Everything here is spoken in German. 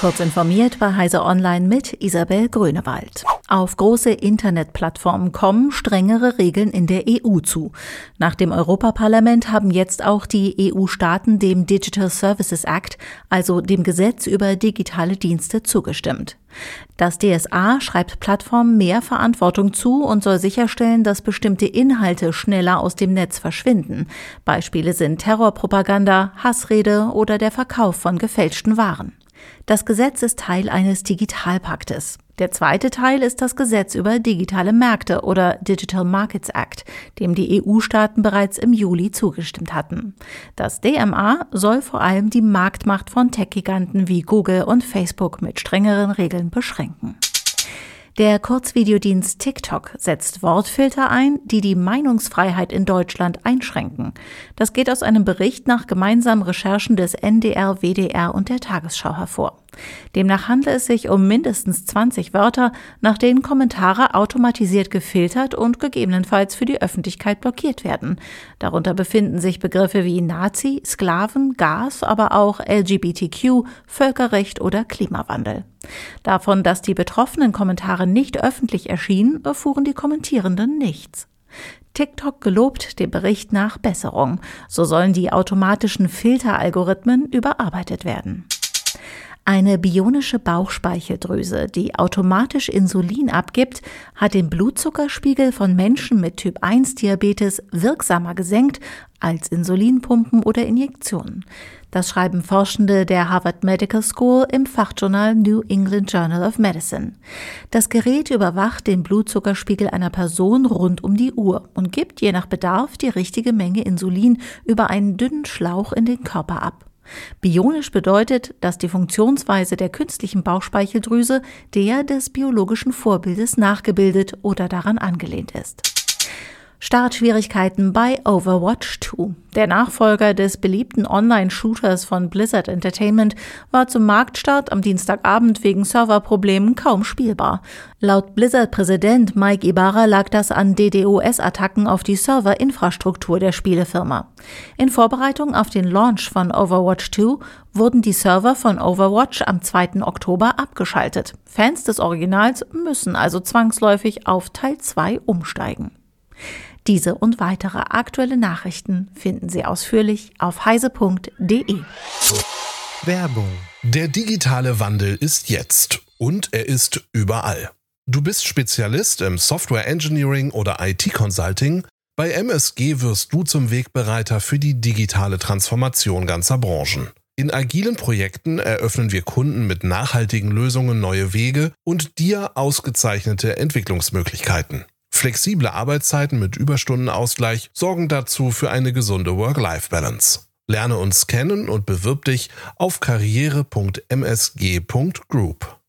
Kurz informiert bei Heise Online mit Isabel Grünewald. Auf große Internetplattformen kommen strengere Regeln in der EU zu. Nach dem Europaparlament haben jetzt auch die EU-Staaten dem Digital Services Act, also dem Gesetz über digitale Dienste, zugestimmt. Das DSA schreibt Plattformen mehr Verantwortung zu und soll sicherstellen, dass bestimmte Inhalte schneller aus dem Netz verschwinden. Beispiele sind Terrorpropaganda, Hassrede oder der Verkauf von gefälschten Waren. Das Gesetz ist Teil eines Digitalpaktes. Der zweite Teil ist das Gesetz über digitale Märkte oder Digital Markets Act, dem die EU-Staaten bereits im Juli zugestimmt hatten. Das DMA soll vor allem die Marktmacht von Tech-Giganten wie Google und Facebook mit strengeren Regeln beschränken. Der Kurzvideodienst TikTok setzt Wortfilter ein, die die Meinungsfreiheit in Deutschland einschränken. Das geht aus einem Bericht nach gemeinsamen Recherchen des NDR, WDR und der Tagesschau hervor. Demnach handelt es sich um mindestens 20 Wörter, nach denen Kommentare automatisiert gefiltert und gegebenenfalls für die Öffentlichkeit blockiert werden. Darunter befinden sich Begriffe wie Nazi, Sklaven, Gas, aber auch LGBTQ, Völkerrecht oder Klimawandel. Davon, dass die betroffenen Kommentare nicht öffentlich erschienen, erfuhren die Kommentierenden nichts. TikTok gelobt dem Bericht nach Besserung. So sollen die automatischen Filteralgorithmen überarbeitet werden. Eine bionische Bauchspeicheldrüse, die automatisch Insulin abgibt, hat den Blutzuckerspiegel von Menschen mit Typ 1 Diabetes wirksamer gesenkt als Insulinpumpen oder Injektionen. Das schreiben Forschende der Harvard Medical School im Fachjournal New England Journal of Medicine. Das Gerät überwacht den Blutzuckerspiegel einer Person rund um die Uhr und gibt je nach Bedarf die richtige Menge Insulin über einen dünnen Schlauch in den Körper ab. Bionisch bedeutet, dass die Funktionsweise der künstlichen Bauchspeicheldrüse der des biologischen Vorbildes nachgebildet oder daran angelehnt ist. Startschwierigkeiten bei Overwatch 2. Der Nachfolger des beliebten Online-Shooters von Blizzard Entertainment war zum Marktstart am Dienstagabend wegen Serverproblemen kaum spielbar. Laut Blizzard-Präsident Mike Ibarra lag das an DDoS-Attacken auf die Serverinfrastruktur der Spielefirma. In Vorbereitung auf den Launch von Overwatch 2 wurden die Server von Overwatch am 2. Oktober abgeschaltet. Fans des Originals müssen also zwangsläufig auf Teil 2 umsteigen. Diese und weitere aktuelle Nachrichten finden Sie ausführlich auf heise.de. Werbung. Der digitale Wandel ist jetzt und er ist überall. Du bist Spezialist im Software Engineering oder IT Consulting. Bei MSG wirst du zum Wegbereiter für die digitale Transformation ganzer Branchen. In agilen Projekten eröffnen wir Kunden mit nachhaltigen Lösungen neue Wege und dir ausgezeichnete Entwicklungsmöglichkeiten. Flexible Arbeitszeiten mit Überstundenausgleich sorgen dazu für eine gesunde Work-Life-Balance. Lerne uns kennen und bewirb dich auf karriere.msg.group.